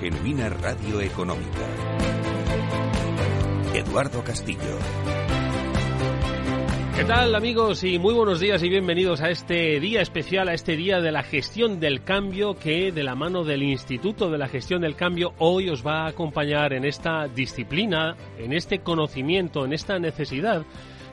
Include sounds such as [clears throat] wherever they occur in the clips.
Genuina radio económica. Eduardo Castillo. ¿Qué tal amigos y muy buenos días y bienvenidos a este día especial, a este día de la gestión del cambio que de la mano del Instituto de la Gestión del Cambio hoy os va a acompañar en esta disciplina, en este conocimiento, en esta necesidad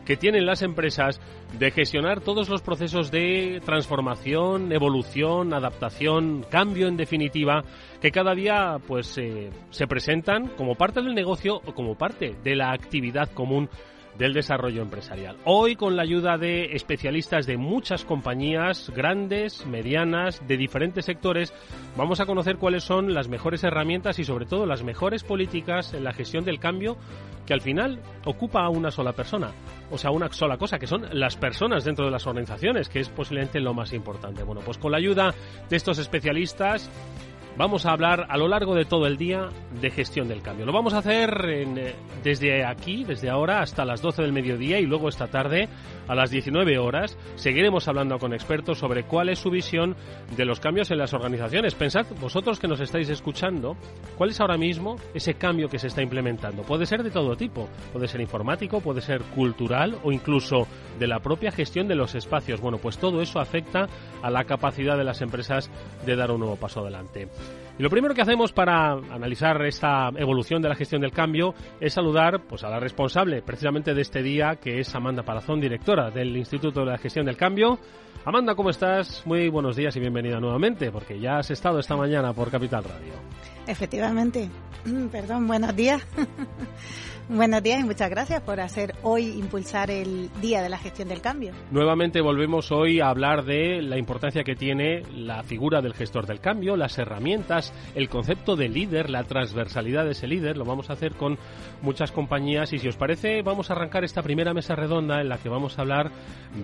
que tienen las empresas de gestionar todos los procesos de transformación, evolución, adaptación, cambio en definitiva, que cada día pues eh, se presentan como parte del negocio o como parte de la actividad común del desarrollo empresarial. Hoy con la ayuda de especialistas de muchas compañías, grandes, medianas, de diferentes sectores, vamos a conocer cuáles son las mejores herramientas y sobre todo las mejores políticas en la gestión del cambio que al final ocupa a una sola persona, o sea, una sola cosa, que son las personas dentro de las organizaciones, que es posiblemente lo más importante. Bueno, pues con la ayuda de estos especialistas vamos a hablar a lo largo de todo el día de gestión del cambio. Lo vamos a hacer en, desde aquí, desde ahora hasta las 12 del mediodía y luego esta tarde a las 19 horas seguiremos hablando con expertos sobre cuál es su visión de los cambios en las organizaciones. Pensad vosotros que nos estáis escuchando, cuál es ahora mismo ese cambio que se está implementando. Puede ser de todo tipo, puede ser informático, puede ser cultural o incluso de la propia gestión de los espacios. Bueno, pues todo eso afecta a la capacidad de las empresas de dar un nuevo paso adelante. Y lo primero que hacemos para analizar esta evolución de la gestión del cambio es saludar pues, a la responsable precisamente de este día, que es Amanda Palazón, directora del Instituto de la Gestión del Cambio. Amanda, ¿cómo estás? Muy buenos días y bienvenida nuevamente, porque ya has estado esta mañana por Capital Radio. Efectivamente. [clears throat] Perdón, buenos días. [laughs] Buenos días y muchas gracias por hacer hoy impulsar el Día de la Gestión del Cambio. Nuevamente volvemos hoy a hablar de la importancia que tiene la figura del gestor del cambio, las herramientas, el concepto de líder, la transversalidad de ese líder. Lo vamos a hacer con muchas compañías y si os parece vamos a arrancar esta primera mesa redonda en la que vamos a hablar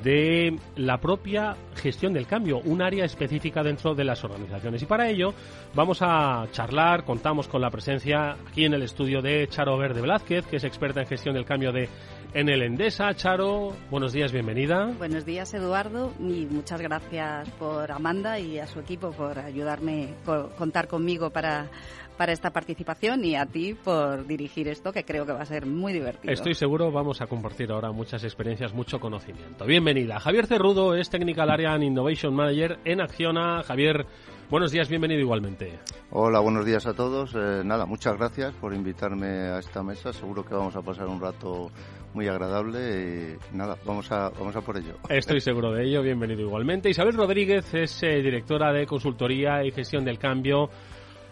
de la propia gestión del cambio, un área específica dentro de las organizaciones. Y para ello vamos a charlar, contamos con la presencia aquí en el estudio de Charo Verde Blázquez, que es experta en gestión del cambio de en el Endesa. Charo, buenos días, bienvenida. Buenos días, Eduardo, y muchas gracias por Amanda y a su equipo por ayudarme, por contar conmigo para para esta participación y a ti por dirigir esto que creo que va a ser muy divertido. Estoy seguro, vamos a compartir ahora muchas experiencias, mucho conocimiento. Bienvenida. Javier Cerrudo es Technical Area and Innovation Manager en Acciona. Javier, buenos días, bienvenido igualmente. Hola, buenos días a todos. Eh, nada, muchas gracias por invitarme a esta mesa. Seguro que vamos a pasar un rato muy agradable y nada, vamos a, vamos a por ello. Estoy [laughs] seguro de ello, bienvenido igualmente. Isabel Rodríguez es eh, directora de consultoría y gestión del cambio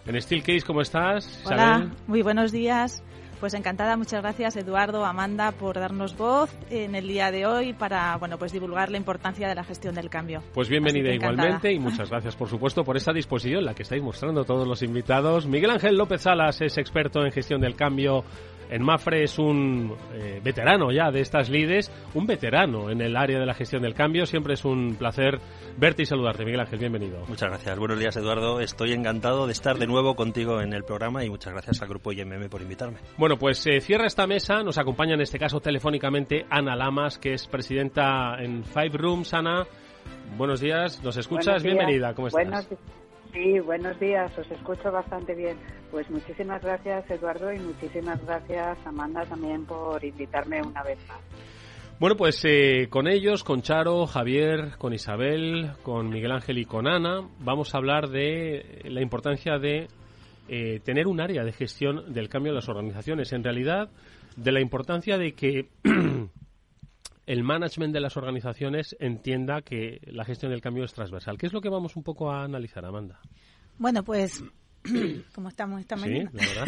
en Steelcase, ¿cómo estás? Hola, Isabel? muy buenos días. Pues encantada, muchas gracias Eduardo, Amanda por darnos voz en el día de hoy para bueno pues divulgar la importancia de la gestión del cambio. Pues bienvenida igualmente y muchas gracias por supuesto por esta disposición la que estáis mostrando todos los invitados. Miguel Ángel López Salas es experto en gestión del cambio. En Mafre es un eh, veterano ya de estas lides, un veterano en el área de la gestión del cambio. Siempre es un placer verte y saludarte. Miguel Ángel, bienvenido. Muchas gracias. Buenos días, Eduardo. Estoy encantado de estar de nuevo contigo en el programa y muchas gracias al grupo IMM por invitarme. Bueno, pues eh, cierra esta mesa. Nos acompaña en este caso telefónicamente Ana Lamas, que es presidenta en Five Rooms. Ana, buenos días. ¿Nos escuchas? Días. Bienvenida. ¿Cómo estás? Buenos- sí, buenos días, os escucho bastante bien. Pues muchísimas gracias, Eduardo, y muchísimas gracias, Amanda, también por invitarme una vez más. Bueno, pues eh, con ellos, con Charo, Javier, con Isabel, con Miguel Ángel y con Ana, vamos a hablar de la importancia de eh, tener un área de gestión del cambio en las organizaciones. En realidad, de la importancia de que [clears throat] el management de las organizaciones entienda que la gestión del cambio es transversal. ¿Qué es lo que vamos un poco a analizar, Amanda? Bueno, pues [clears throat] como estamos esta Sí, mañana. la verdad.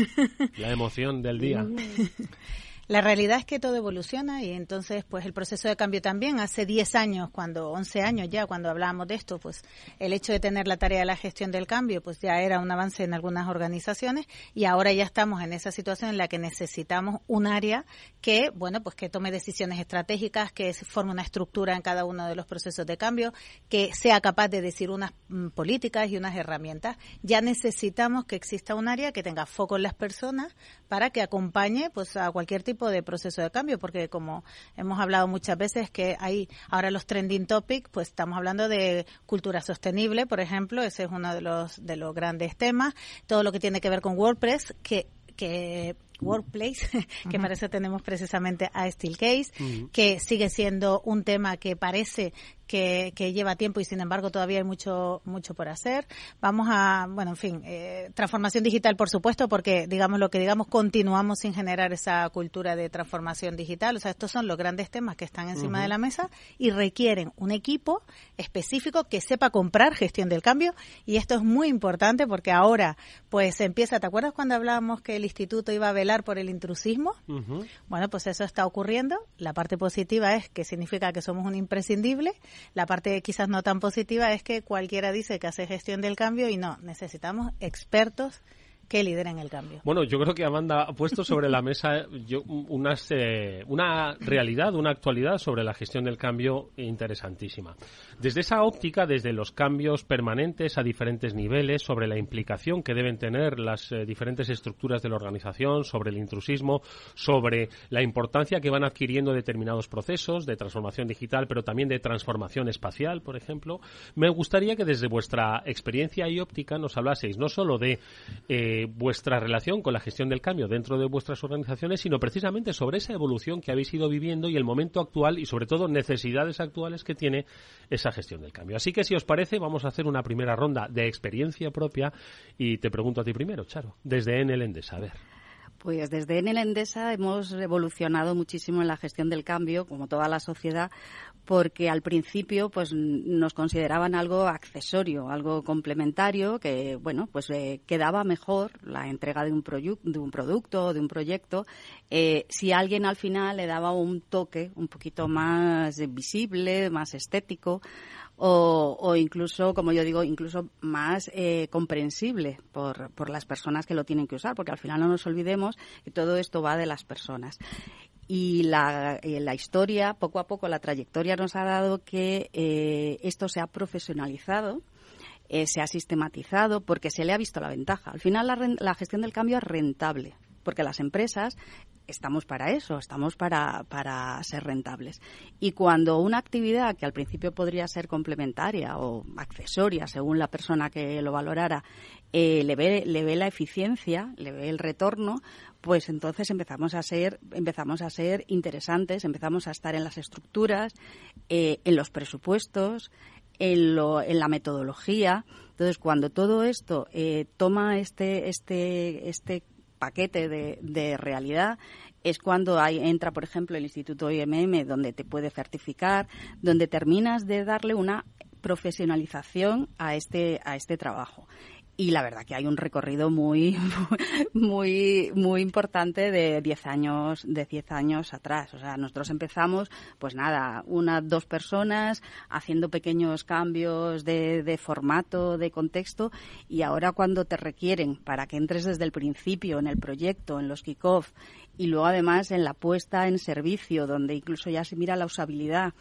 La emoción del día. [laughs] La realidad es que todo evoluciona y entonces, pues el proceso de cambio también. Hace 10 años, cuando 11 años ya, cuando hablábamos de esto, pues el hecho de tener la tarea de la gestión del cambio, pues ya era un avance en algunas organizaciones y ahora ya estamos en esa situación en la que necesitamos un área que, bueno, pues que tome decisiones estratégicas, que forme una estructura en cada uno de los procesos de cambio, que sea capaz de decir unas mm, políticas y unas herramientas. Ya necesitamos que exista un área que tenga foco en las personas para que acompañe pues a cualquier tipo de proceso de cambio, porque como hemos hablado muchas veces que hay ahora los trending topics, pues estamos hablando de cultura sostenible, por ejemplo, ese es uno de los de los grandes temas, todo lo que tiene que ver con WordPress que que Workplace, [laughs] que para eso tenemos precisamente a Steelcase, que sigue siendo un tema que parece que, lleva tiempo y sin embargo todavía hay mucho mucho por hacer. Vamos a, bueno, en fin, eh, transformación digital por supuesto, porque digamos lo que digamos continuamos sin generar esa cultura de transformación digital. O sea, estos son los grandes temas que están encima de la mesa y requieren un equipo específico que sepa comprar gestión del cambio y esto es muy importante porque ahora pues empieza, ¿te acuerdas cuando hablábamos que el instituto iba a velar por el intrusismo? Bueno, pues eso está ocurriendo. La parte positiva es que significa que somos un imprescindible la parte quizás no tan positiva es que cualquiera dice que hace gestión del cambio y no, necesitamos expertos que lideren el cambio. Bueno, yo creo que Amanda ha puesto sobre la mesa yo, unas, eh, una realidad, una actualidad sobre la gestión del cambio interesantísima. Desde esa óptica, desde los cambios permanentes a diferentes niveles, sobre la implicación que deben tener las eh, diferentes estructuras de la organización, sobre el intrusismo, sobre la importancia que van adquiriendo determinados procesos de transformación digital, pero también de transformación espacial, por ejemplo, me gustaría que desde vuestra experiencia y óptica nos hablaseis no solo de eh, vuestra relación con la gestión del cambio dentro de vuestras organizaciones, sino precisamente sobre esa evolución que habéis ido viviendo y el momento actual y sobre todo necesidades actuales que tiene esa gestión del cambio. Así que si os parece, vamos a hacer una primera ronda de experiencia propia y te pregunto a ti primero, Charo, desde Enel Endesa, a ver. Pues desde Enel Endesa hemos evolucionado muchísimo en la gestión del cambio, como toda la sociedad, porque al principio pues nos consideraban algo accesorio, algo complementario que bueno pues eh, quedaba mejor la entrega de un, de un producto de un proyecto eh, si alguien al final le daba un toque un poquito más visible, más estético o, incluso, como yo digo, incluso más eh, comprensible por, por las personas que lo tienen que usar, porque al final no nos olvidemos que todo esto va de las personas y la, eh, la, historia, poco a poco, la trayectoria nos ha dado que eh, esto se ha profesionalizado, eh, se ha sistematizado, porque se le ha visto la ventaja. Al final, la, la, gestión del cambio es rentable, porque las empresas estamos para eso, estamos para, para ser rentables. Y cuando una actividad que al principio podría ser complementaria o accesoria, según la persona que lo valorara, le, ve, le ve la eficiencia, le ve el retorno, pues entonces empezamos a ser empezamos a ser interesantes, empezamos a estar en las estructuras, eh, en los presupuestos, en, lo, en la metodología. Entonces, cuando todo esto eh, toma este este este paquete de, realidad, es cuando hay, entra, por ejemplo, el Instituto IMM, donde te puede certificar, donde terminas de darle una profesionalización a este, a este trabajo y la verdad que hay un recorrido muy [laughs] muy muy importante de 10 años de 10 años atrás. O sea nosotros empezamos pues nada una dos personas haciendo pequeños cambios de, de formato de contexto y ahora cuando te requieren para que entres desde el principio en el proyecto en los kickoff y luego además en la puesta en servicio donde incluso ya se mira la usabilidad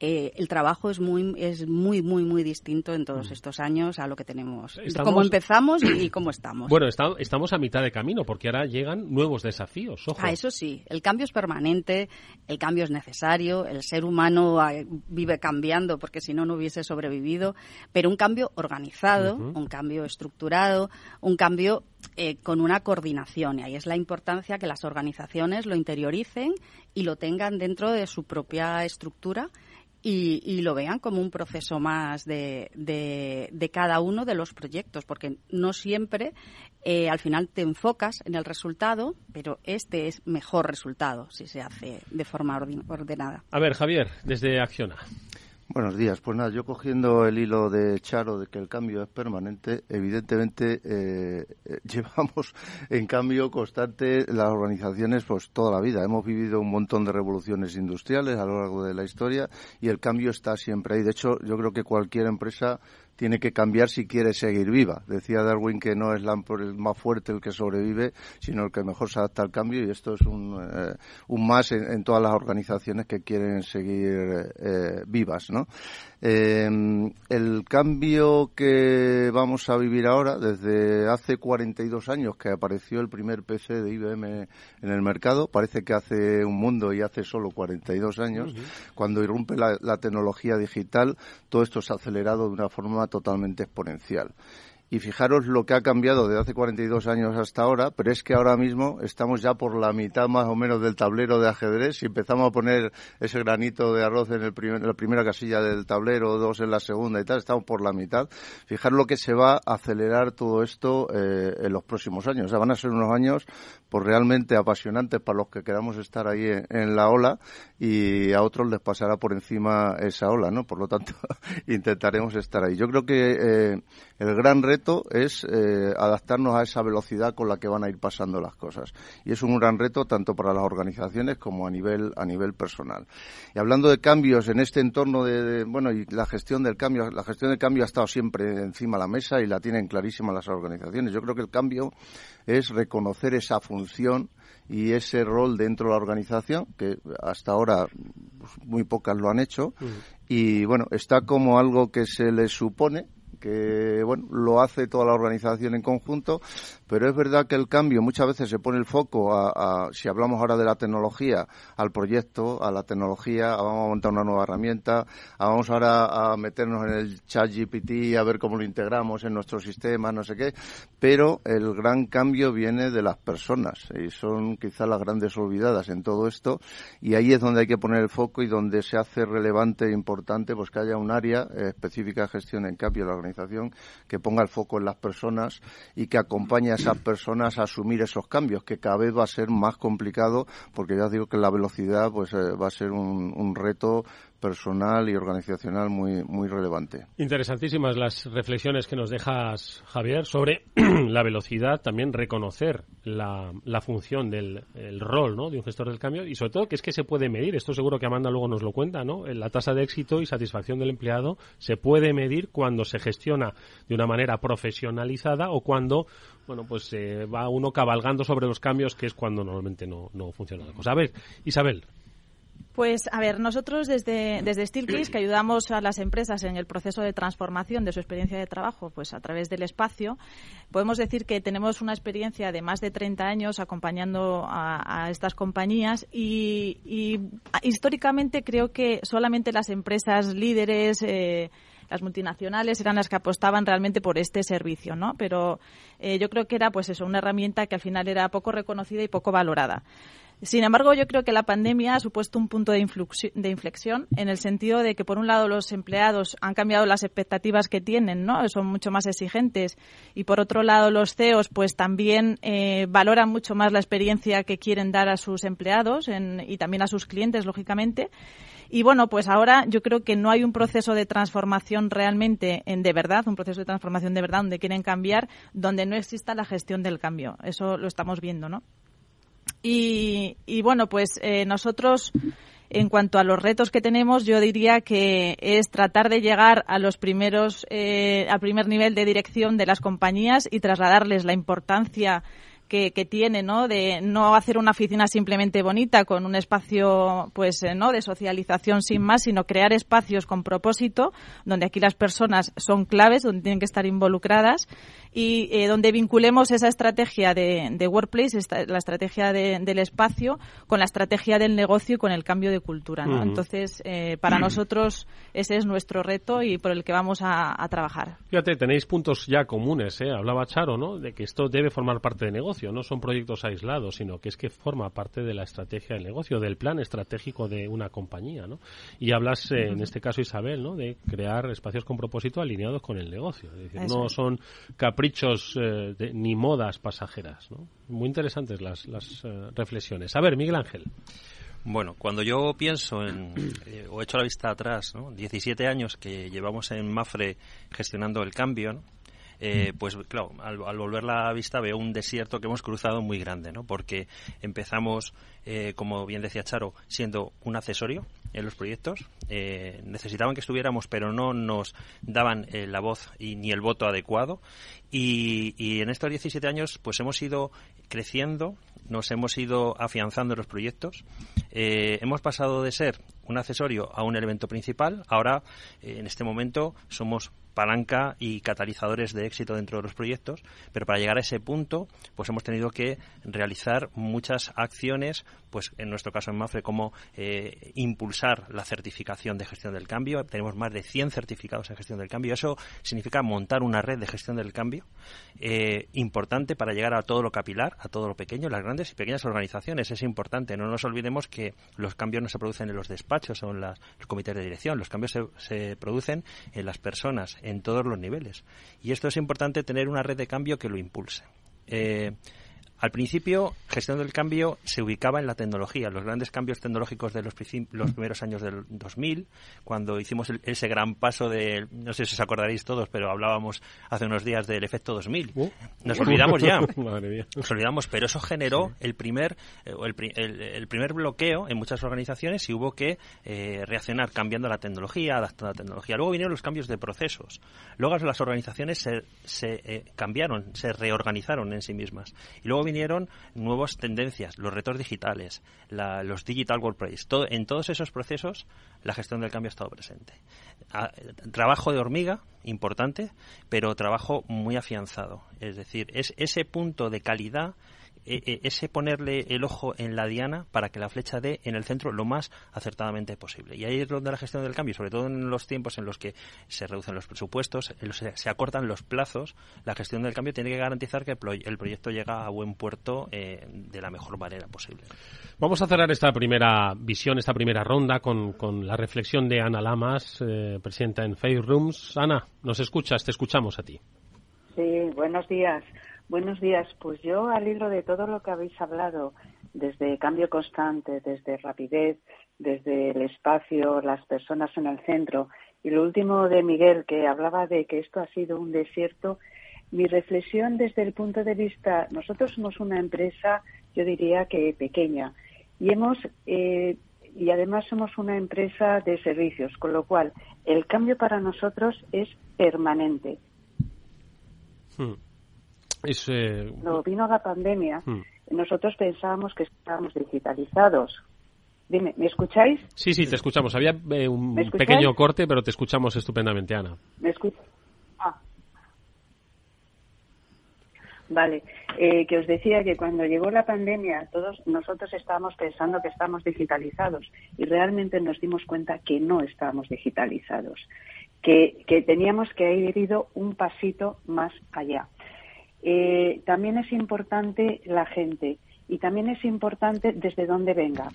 eh, el trabajo es muy, es muy, muy, muy distinto en todos mm. estos años a lo que tenemos. Cómo empezamos y, cómo estamos. Bueno, estamos a mitad de camino porque ahora llegan nuevos desafíos. Ojo. Ah, eso sí, el cambio es permanente, el cambio es necesario, el ser humano ah, vive cambiando porque si no, no hubiese sobrevivido, pero un cambio organizado, un cambio estructurado, un cambio eh, con una coordinación. Y ahí es la importancia que las organizaciones lo interioricen y lo tengan dentro de su propia estructura y, lo vean como un proceso más de, de, cada uno de los proyectos, porque no siempre eh, al final te enfocas en el resultado, pero este es mejor resultado si se hace de forma ordenada. A ver, Javier, desde Acciona. Buenos días. Pues nada, yo cogiendo el hilo de Charo de que el cambio es permanente, evidentemente eh, eh, [laughs] llevamos en cambio constante las organizaciones pues toda la vida. Hemos vivido un montón de revoluciones industriales a lo largo de la historia y el cambio está siempre ahí. De hecho, yo creo que cualquier empresa tiene que cambiar si quiere seguir viva. Decía Darwin que no es el más fuerte el que sobrevive, sino el que mejor se adapta al cambio y esto es un, eh, un más en, todas las organizaciones que quieren seguir eh, vivas. ¿no? Eh, el cambio que vamos a vivir ahora, desde hace 42 años que apareció el primer PC de IBM en el mercado, parece que hace un mundo y hace solo 42 años, cuando irrumpe la tecnología digital, todo esto se ha acelerado de una forma totalmente exponencial. Y fijaros lo que ha cambiado desde hace 42 años hasta ahora, pero es que ahora mismo estamos ya por la mitad más o menos del tablero de ajedrez. Si empezamos a poner ese granito de arroz en, el la primera casilla del tablero, dos en la segunda y tal, estamos por la mitad. Fijaros lo que se va a acelerar todo esto eh, en los próximos años. O sea, van a ser unos años pues realmente apasionantes para los que queramos estar ahí en, la ola y a otros les pasará por encima esa ola, ¿no? Por lo tanto, [laughs] intentaremos estar ahí. Yo creo que eh, el gran reto es eh, adaptarnos a esa velocidad con la que van a ir pasando las cosas. Y es un gran reto tanto para las organizaciones como a nivel, a nivel personal. Y hablando de cambios en este entorno de, bueno, y la gestión del cambio, la gestión del cambio ha estado siempre encima de la mesa y la tienen clarísima las organizaciones. Yo creo que el cambio es reconocer esa función y ese rol dentro de la organización, que hasta ahora pues, muy pocas lo han hecho, y bueno, está como algo que se le supone, que bueno lo hace toda la organización en conjunto pero es verdad que el cambio muchas veces se pone el foco a, si hablamos ahora de la tecnología al proyecto a la tecnología vamos a montar una nueva herramienta vamos ahora a meternos en el chat GPT a ver cómo lo integramos en nuestro sistema no sé qué. Pero el gran cambio viene de las personas y son quizás las grandes olvidadas en todo esto y ahí es donde hay que poner el foco y donde se hace relevante e importante pues que haya un área específica de gestión en cambio la organización que ponga el foco en las personas y que acompañe a esas personas a asumir esos cambios, que cada vez va a ser más complicado porque ya digo que la velocidad pues eh, va a ser un, un reto personal y organizacional muy, muy relevante. Interesantísimas las reflexiones que nos dejas, Javier, sobre [clears throat] la velocidad, también reconocer la, la función del rol ¿no? de un gestor del cambio y sobre todo que es que se puede medir, esto seguro que Amanda luego nos lo cuenta, ¿no? la tasa de éxito y satisfacción del empleado se puede medir cuando se gestiona de una manera profesionalizada o cuando bueno, pues eh, va uno cabalgando sobre los cambios, que es cuando normalmente no, no funciona la cosa. A ver, Isabel. Pues, a ver, nosotros desde, desde Steelcase, que ayudamos a las empresas en el proceso de transformación de su experiencia de trabajo, pues a través del espacio, podemos decir que tenemos una experiencia de más de 30 años acompañando a, estas compañías y, históricamente creo que solamente las empresas líderes, eh, las multinacionales eran las que apostaban realmente por este servicio, ¿no? Pero eh, yo creo que era, pues eso, una herramienta que al final era poco reconocida y poco valorada. Sin embargo, yo creo que la pandemia ha supuesto un punto de, inflexión en el sentido de que, por un lado, los empleados han cambiado las expectativas que tienen, ¿no? Son mucho más exigentes. Y, por otro lado, los CEOs, pues también eh, valoran mucho más la experiencia que quieren dar a sus empleados y también a sus clientes, lógicamente. Y bueno, pues ahora yo creo que no hay un proceso de transformación realmente en de verdad, un proceso de transformación de verdad donde quieren cambiar, donde no exista la gestión del cambio. Eso lo estamos viendo, ¿no? Y, bueno, pues eh, nosotros, en cuanto a los retos que tenemos, yo diría que es tratar de llegar a los primeros, eh, al primer nivel de dirección de las compañías y trasladarles la importancia que, tiene, ¿no? De no hacer una oficina simplemente bonita con un espacio, pues, eh, ¿no? De socialización sin más, sino crear espacios con propósito, donde aquí las personas son claves, donde tienen que estar involucradas y eh, donde vinculemos esa estrategia de, de workplace, la estrategia del espacio, con la estrategia del negocio y con el cambio de cultura, ¿no? Entonces, eh, para nosotros ese es nuestro reto y por el que vamos a, a trabajar. Fíjate, tenéis puntos ya comunes, ¿eh? Hablaba Charo, ¿no? De que esto debe formar parte del negocio no son proyectos aislados, sino que es que forma parte de la estrategia del negocio, del plan estratégico de una compañía, ¿no? Y hablas, eh, en este caso, Isabel, ¿no? De crear espacios con propósito alineados con el negocio. Es decir, no son caprichos eh, ni modas pasajeras, ¿no? Muy interesantes las, las eh, reflexiones. A ver, Miguel Ángel. Bueno, cuando yo pienso en, eh, o echo la vista atrás, ¿no? 17 años que llevamos en Mafre gestionando el cambio, ¿no? Eh, pues claro, al, volver la vista veo un desierto que hemos cruzado muy grande, ¿no? Porque empezamos, eh, como bien decía Charo, siendo un accesorio en los proyectos. Eh, necesitaban que estuviéramos, pero no nos daban la voz y ni el voto adecuado. Y, y en estos 17 años, pues hemos ido creciendo, nos hemos ido afianzando en los proyectos. hemos pasado de ser un accesorio a un elemento principal. Ahora, en este momento, somos palanca y catalizadores de éxito dentro de los proyectos, pero para llegar a ese punto, pues hemos tenido que realizar muchas acciones, pues en nuestro caso en MAFRE, como eh, impulsar la certificación de gestión del cambio. Tenemos más de 100 certificados en gestión del cambio. Eso significa montar una red de gestión del cambio eh, importante para llegar a todo lo capilar, a todo lo pequeño, las grandes y pequeñas organizaciones. Es importante. No nos olvidemos que los cambios no se producen en los despachos o en los comités de dirección. Los cambios se producen en las personas, en todos los niveles. Y esto es importante tener una red de cambio que lo impulse. Eh, al principio, gestión del cambio se ubicaba en la tecnología, los grandes cambios tecnológicos de los, los primeros años del 2000, cuando hicimos ese gran paso de, no sé si os acordaréis todos, pero hablábamos hace unos días del efecto 2000. Uh. Nos olvidamos ya. [laughs] Nos olvidamos, pero eso generó el primer eh, el, el, primer bloqueo en muchas organizaciones y hubo que eh, reaccionar cambiando la tecnología, adaptando la tecnología. Luego vinieron los cambios de procesos. Luego las organizaciones se, se eh, cambiaron, se reorganizaron en sí mismas. Y luego vinieron nuevas tendencias, los retos digitales, los digital workplace. Todo, en todos esos procesos la gestión del cambio ha estado presente. trabajo de hormiga, importante, pero trabajo muy afianzado. Es decir, es ese punto de calidad ese ponerle el ojo en la diana para que la flecha dé en el centro lo más acertadamente posible. Y ahí es donde la gestión del cambio, sobre todo en los tiempos en los que se reducen los presupuestos, se acortan los plazos, la gestión del cambio tiene que garantizar que el proyecto llega a buen puerto eh, de la mejor manera posible. Vamos a cerrar esta primera visión, esta primera ronda con, la reflexión de Ana Lamas, eh, presidenta en Fair Rooms. Ana, nos escuchas, te escuchamos a ti. Sí, buenos días. Buenos días. Pues yo, al hilo de todo lo que habéis hablado, desde cambio constante, desde rapidez, desde el espacio, las personas en el centro, y lo último de Miguel, que hablaba de que esto ha sido un desierto, mi reflexión desde el punto de vista, nosotros somos una empresa, yo diría que pequeña, y hemos eh, y además somos una empresa de servicios, con lo cual el cambio para nosotros es permanente. Hmm. Eh, Cuando vino la pandemia, hmm. nosotros pensábamos que estábamos digitalizados. Dime, ¿me escucháis? Sí, sí, te escuchamos. Había eh, un pequeño corte, pero te escuchamos estupendamente, Ana. ¿Me ah. Vale, eh, que os decía que cuando llegó la pandemia todos nosotros estábamos pensando que estamos digitalizados y realmente nos dimos cuenta que no estábamos digitalizados, que, que teníamos que haber ido un pasito más allá. Eh, también es importante la gente y también es importante desde dónde venga.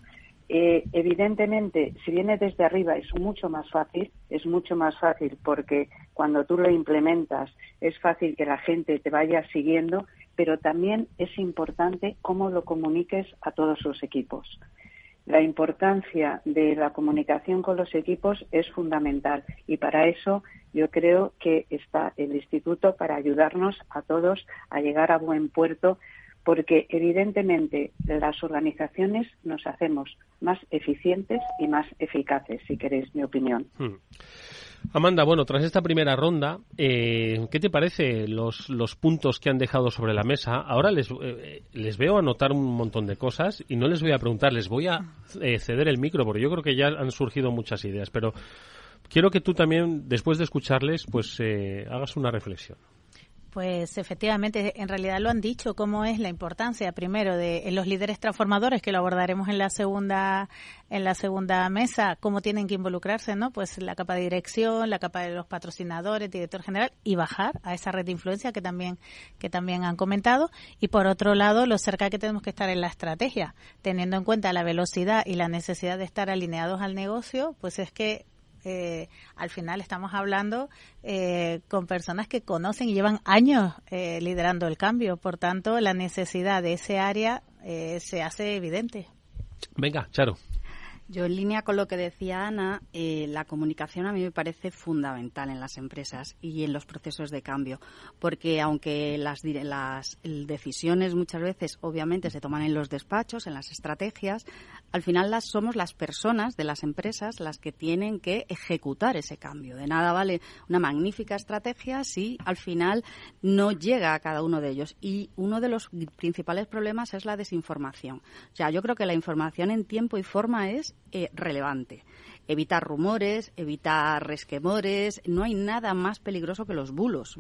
Eh, evidentemente, si viene desde arriba es mucho más fácil, es mucho más fácil porque cuando tú lo implementas es fácil que la gente te vaya siguiendo, pero también es importante cómo lo comuniques a todos los equipos. La importancia de la comunicación con los equipos es fundamental y para eso yo creo que está el instituto para ayudarnos a todos a llegar a buen puerto porque evidentemente las organizaciones nos hacemos más eficientes y más eficaces, si queréis mi opinión. Hmm. Amanda, bueno, tras esta primera ronda, eh, ¿qué te parece los, puntos que han dejado sobre la mesa? Ahora les, eh, les veo anotar un montón de cosas y no les voy a preguntar, les voy a eh, ceder el micro porque yo creo que ya han surgido muchas ideas, pero quiero que tú también, después de escucharles, pues hagas una reflexión. Pues efectivamente, en realidad lo han dicho, cómo es la importancia primero de los líderes transformadores, que lo abordaremos en la segunda en la segunda mesa, cómo tienen que involucrarse, ¿no? Pues la capa de dirección, la capa de los patrocinadores, director general y bajar a esa red de influencia que también que también han comentado y por otro lado, lo cerca que tenemos que estar en la estrategia, teniendo en cuenta la velocidad y la necesidad de estar alineados al negocio, pues es que eh, al final estamos hablando eh, con personas que conocen y llevan años eh, liderando el cambio. Por tanto, la necesidad de ese área se hace evidente. Venga, Charo. Yo, en línea con lo que decía Ana, eh, la comunicación a mí me parece fundamental en las empresas y en los procesos de cambio, porque aunque las, las decisiones muchas veces, obviamente, se toman en los despachos, en las estrategias, al final las somos las personas de las empresas las que tienen que ejecutar ese cambio. De nada vale una magnífica estrategia si al final no llega a cada uno de ellos. Y uno de los principales problemas es la desinformación. O sea, yo creo que la información en tiempo y forma es eh, relevante. Evitar rumores, evitar resquemores, no hay nada más peligroso que los bulos.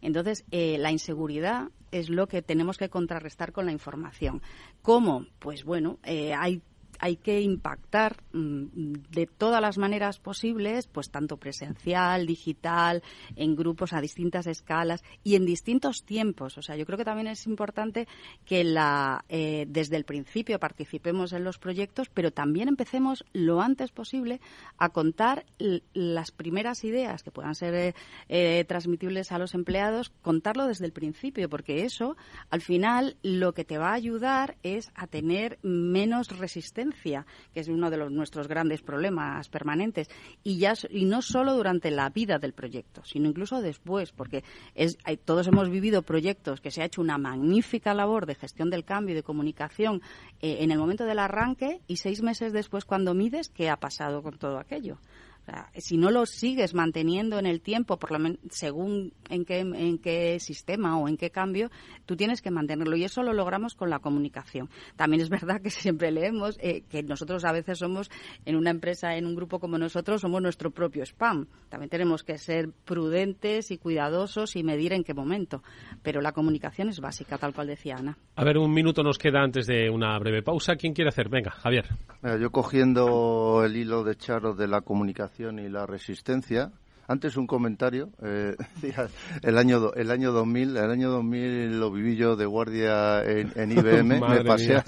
Entonces, eh, la inseguridad es lo que tenemos que contrarrestar con la información. ¿Cómo? Pues bueno, eh, hay hay que impactar mm, de todas las maneras posibles, pues tanto presencial, digital, en grupos a distintas escalas y en distintos tiempos. O sea, yo creo que también es importante que la, eh, desde el principio participemos en los proyectos, pero también empecemos lo antes posible a contar las primeras ideas que puedan ser eh, eh, transmitibles a los empleados, contarlo desde el principio, porque eso, al final, lo que te va a ayudar es a tener menos resistencia que es uno de los, nuestros grandes problemas permanentes, y, ya, y no solo durante la vida del proyecto, sino incluso después, porque es, todos hemos vivido proyectos que se ha hecho una magnífica labor de gestión del cambio y de comunicación eh, en el momento del arranque y seis meses después cuando mides, ¿qué ha pasado con todo aquello? Si no lo sigues manteniendo en el tiempo, por lo según en qué, en qué sistema o en qué cambio, tú tienes que mantenerlo. Y eso lo logramos con la comunicación. También es verdad que siempre leemos eh, que nosotros a veces somos, en una empresa, en un grupo como nosotros, somos nuestro propio spam. También tenemos que ser prudentes y cuidadosos y medir en qué momento. Pero la comunicación es básica, tal cual decía Ana. A ver, un minuto nos queda antes de una breve pausa. ¿Quién quiere hacer? Venga, Javier. yo cogiendo el hilo de Charo de la comunicación y la resistencia antes un comentario. Eh, [laughs] el año el año 2000, el año 2000 lo viví yo de guardia en, [laughs] IBM. me pasé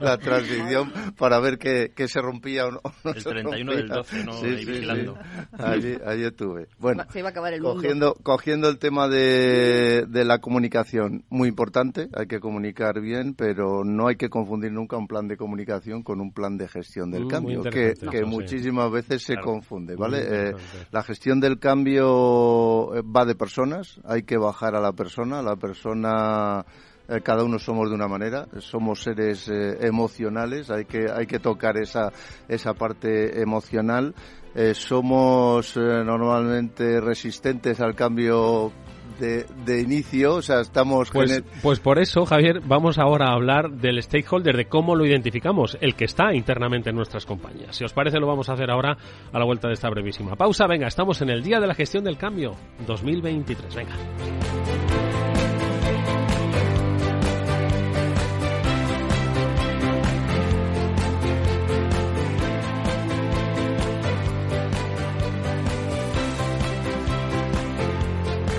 la, [laughs] transición para ver qué, se rompía o no. el 31 del 12, ¿no? Sí, sí, Allí, allí, estuve. Bueno, cogiendo, cogiendo el tema de, de la comunicación, muy importante, hay que comunicar bien, pero no hay que confundir nunca un plan de comunicación con un plan de gestión del mm, cambio, que, que muchísimas veces se confunde, ¿vale? Eh, la gestión gestión del cambio eh, va de personas, hay que bajar a la persona, la persona eh, cada uno somos de una manera, somos seres eh, emocionales, hay que hay que tocar esa esa parte emocional. somos normalmente resistentes al cambio de, inicio, o sea, estamos... Pues, pues por eso, Javier, vamos ahora a hablar del stakeholder, de cómo lo identificamos, el que está internamente en nuestras compañías. Si os parece, lo vamos a hacer ahora a la vuelta de esta brevísima pausa. Venga, estamos en el Día de la Gestión del Cambio 2023. Venga.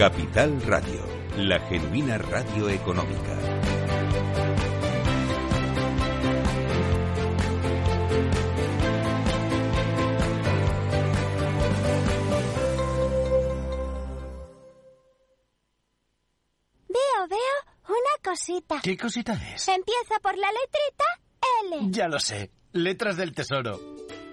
Capital Radio, la genuina radio económica. Veo, veo una cosita. ¿Qué cosita es? Empieza por la letrita L. Ya lo sé, letras del tesoro.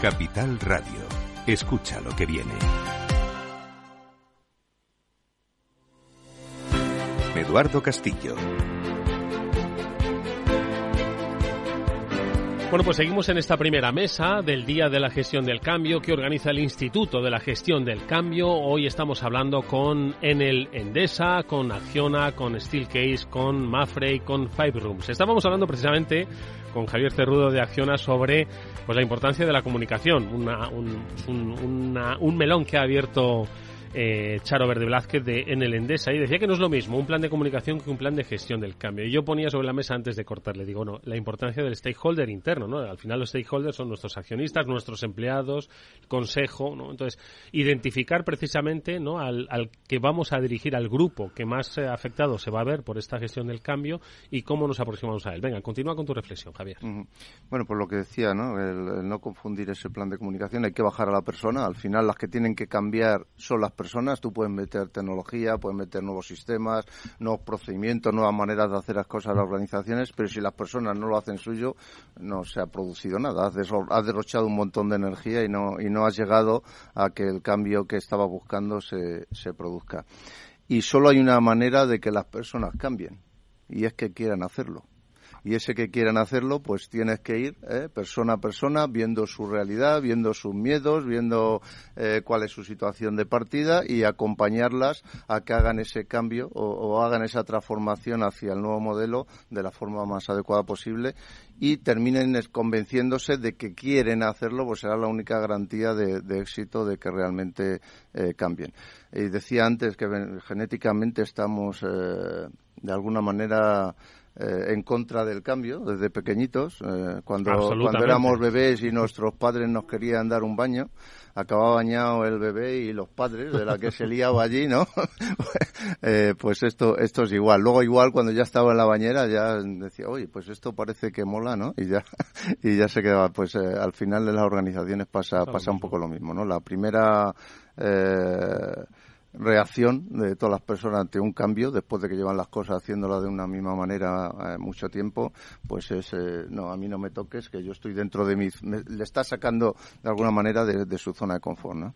Capital Radio. Escucha lo que viene. Eduardo Castillo. Bueno, pues seguimos en esta primera mesa del Día de la Gestión del Cambio que organiza el Instituto de la Gestión del Cambio. Hoy estamos hablando con Enel Endesa, con Acciona, con Steelcase, con Mafre y con Five Rooms. Estábamos hablando precisamente con Javier Cerrudo de Acciona sobre pues, la importancia de la comunicación, un, un melón que ha abierto eh, Charo Verde Blázquez de en el Endesa y decía que no es lo mismo un plan de comunicación que un plan de gestión del cambio. Y yo ponía sobre la mesa antes de cortarle, digo, no, la importancia del stakeholder interno, ¿no? Al final los stakeholders son nuestros accionistas, nuestros empleados, el consejo, ¿no? Entonces, identificar precisamente, ¿no? Al, que vamos a dirigir al grupo que más eh, afectado se va a ver por esta gestión del cambio y cómo nos aproximamos a él. Venga, continúa con tu reflexión, Javier. Bueno, pues lo que decía, ¿no? el no confundir ese plan de comunicación, hay que bajar a la persona. Al final, las que tienen que cambiar son las personas, tú puedes meter tecnología, puedes meter nuevos sistemas, nuevos procedimientos, nuevas maneras de hacer las cosas a las organizaciones, pero si las personas no lo hacen suyo, no se ha producido nada. Has, derrochado un montón de energía y no, y no has llegado a que el cambio que estaba buscando se, se produzca. Y solo hay una manera de que las personas cambien, y es que quieran hacerlo y ese que quieran hacerlo, pues tienes que ir ¿eh? persona a persona, viendo su realidad, viendo sus miedos, viendo eh, cuál es su situación de partida y acompañarlas a que hagan ese cambio o, hagan esa transformación hacia el nuevo modelo de la forma más adecuada posible y terminen convenciéndose de que quieren hacerlo, pues será la única garantía de, éxito de que realmente eh, cambien. Y decía antes que genéticamente estamos de alguna manera eh, en contra del cambio desde pequeñitos. Eh, cuando, cuando éramos bebés y nuestros padres nos querían dar un baño, acababa bañado el bebé y los padres de la que se liaba allí, ¿no? [laughs] eh, pues esto, esto es igual. Luego igual cuando ya estaba en la bañera ya decía, oye, pues esto parece que mola, ¿no? Y ya, [laughs] y ya se quedaba. Pues eh, al final de las organizaciones pasa, pasa un poco lo mismo, ¿no? La primera eh, reacción de todas las personas ante un cambio, después de que llevan las cosas haciéndolas de una misma manera eh, mucho tiempo, pues es, eh, no, a mí no me toques, que yo estoy dentro de mi... le está sacando de alguna manera de, de su zona de confort, ¿no?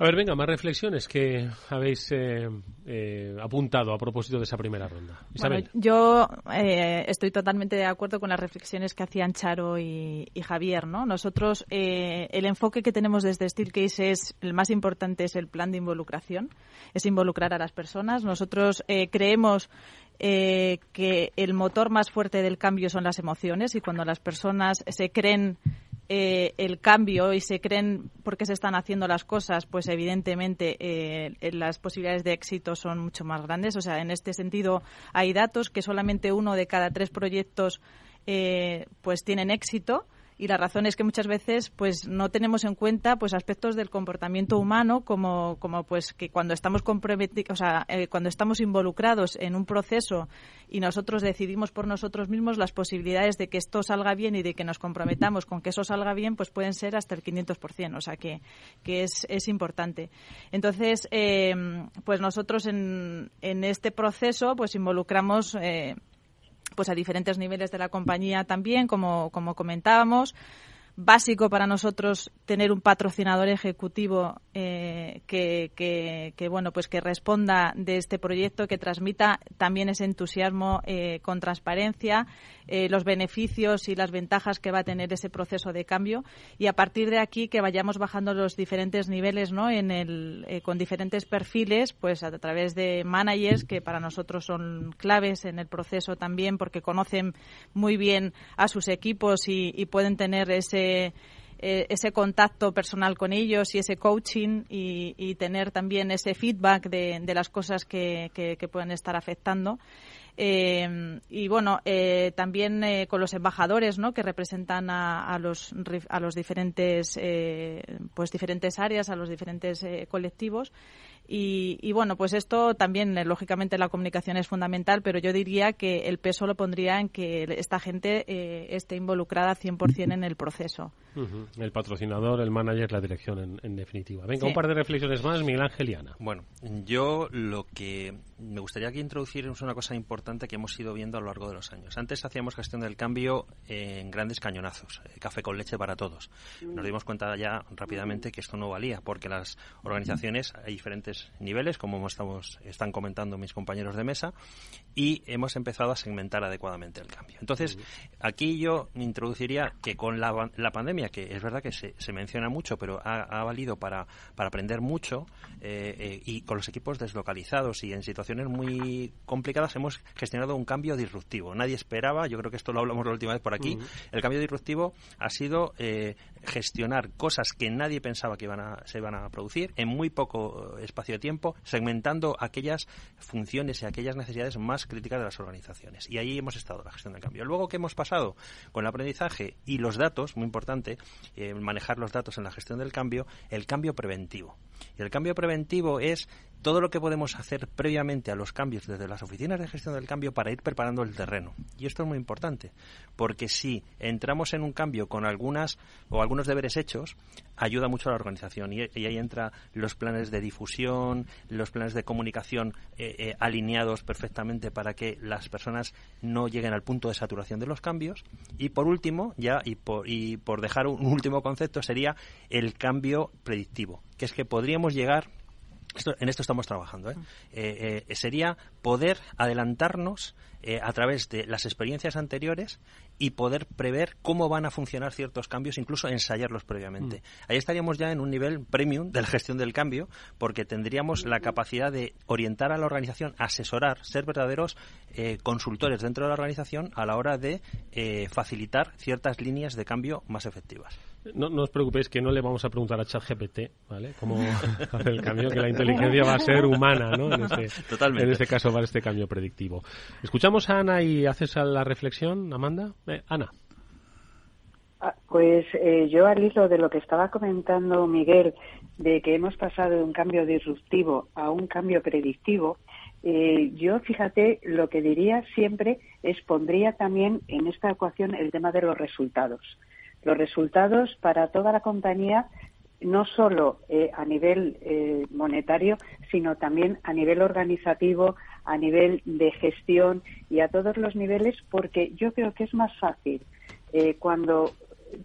A ver, venga, más reflexiones que habéis eh, eh, apuntado a propósito de esa primera ronda. Bueno, yo eh, estoy totalmente de acuerdo con las reflexiones que hacían Charo y, Javier. ¿no? Nosotros, el enfoque que tenemos desde Steelcase es, el más importante es el plan de involucración, es involucrar a las personas. Nosotros creemos que el motor más fuerte del cambio son las emociones y cuando las personas se creen eh, el cambio y se creen por qué se están haciendo las cosas, pues evidentemente eh, las posibilidades de éxito son mucho más grandes. O sea, en este sentido hay datos que solamente uno de cada tres proyectos eh, pues tienen éxito y la razón es que muchas veces pues no tenemos en cuenta pues aspectos del comportamiento humano como, como pues que cuando estamos comprometidos o sea, eh, cuando estamos involucrados en un proceso y nosotros decidimos por nosotros mismos las posibilidades de que esto salga bien y de que nos comprometamos con que eso salga bien pues pueden ser hasta el 500% o sea que, que es, es importante. Entonces eh, pues nosotros en, en este proceso pues involucramos eh, pues a diferentes niveles de la compañía también, como, como comentábamos básico para nosotros tener un patrocinador ejecutivo eh, que, que, bueno pues que responda de este proyecto que transmita también ese entusiasmo eh, con transparencia eh, los beneficios y las ventajas que va a tener ese proceso de cambio. Y a partir de aquí que vayamos bajando los diferentes niveles no en el con diferentes perfiles pues a través de managers que para nosotros son claves en el proceso también porque conocen muy bien a sus equipos y pueden tener ese eh, ese contacto personal con ellos y ese coaching y, tener también ese feedback de, las cosas que, pueden estar afectando. Eh, y bueno, eh, también con los embajadores, ¿no? Que representan a, los a los diferentes pues diferentes áreas, a los diferentes colectivos Y, bueno, pues esto también, eh, lógicamente, la comunicación es fundamental, pero yo diría que el peso lo pondría en que esta gente eh, esté involucrada 100% en el proceso. El patrocinador, el manager, la dirección, en, definitiva. Venga, un par de reflexiones más, Miguel Angeliana. Bueno, yo lo que me gustaría aquí introducir es una cosa importante que hemos ido viendo a lo largo de los años. Antes hacíamos gestión del cambio en grandes cañonazos, eh, café con leche para todos. Nos dimos cuenta ya rápidamente que esto no valía, porque las organizaciones, hay diferentes niveles, como estamos, están comentando mis compañeros de mesa, y hemos empezado a segmentar adecuadamente el cambio. Entonces, aquí yo introduciría que con la, la pandemia, que es verdad que se, se menciona mucho, pero ha, valido para, para, aprender mucho, eh, eh, y con los equipos deslocalizados y en situaciones muy complicadas hemos gestionado un cambio disruptivo. Nadie esperaba, yo creo que esto lo hablamos la última vez por aquí, el cambio disruptivo ha sido eh, gestionar cosas que nadie pensaba que iban a, se iban a producir en muy poco espacio de tiempo, segmentando aquellas funciones y aquellas necesidades más críticas de las organizaciones. Y ahí hemos estado, la gestión del cambio. Luego, ¿qué hemos pasado? Con el aprendizaje y los datos, muy importante, eh, manejar los datos en la gestión del cambio, el cambio preventivo. Y el cambio preventivo es todo lo que podemos hacer previamente a los cambios desde las oficinas de gestión del cambio para ir preparando el terreno. Y esto es muy importante, porque si entramos en un cambio con algunas o algunos deberes hechos, ayuda mucho a la organización. Y, ahí entra los planes de difusión, los planes de comunicación eh, eh, alineados perfectamente para que las personas no lleguen al punto de saturación de los cambios. Y por último, ya y por, y por dejar un último concepto, sería el cambio predictivo, que es que podríamos llegar en esto estamos trabajando. ¿eh? Eh, eh, sería poder adelantarnos a través de las experiencias anteriores y poder prever cómo van a funcionar ciertos cambios, incluso ensayarlos previamente. Mm. Ahí estaríamos ya en un nivel premium de la gestión del cambio, porque tendríamos la capacidad de orientar a la organización, asesorar, ser verdaderos consultores dentro de la organización a la hora de facilitar ciertas líneas de cambio más efectivas. No, no, os preocupéis que no le vamos a preguntar a ChatGPT, ¿vale? Cómo [laughs] hacer el cambio, que la inteligencia va a ser humana, ¿no? En este, Totalmente. En este caso, para este cambio predictivo. Escuchamos a Ana y haces la reflexión, Amanda. Eh, Ana. Ah, pues eh, yo al hilo de lo que estaba comentando Miguel, de que hemos pasado de un cambio disruptivo a un cambio predictivo, eh, yo fíjate, lo que diría siempre es pondría también en esta ecuación el tema de los resultados los resultados para toda la compañía, no solo eh, a nivel eh, monetario, sino también a nivel organizativo, a nivel de gestión y a todos los niveles, porque yo creo que es más fácil eh, cuando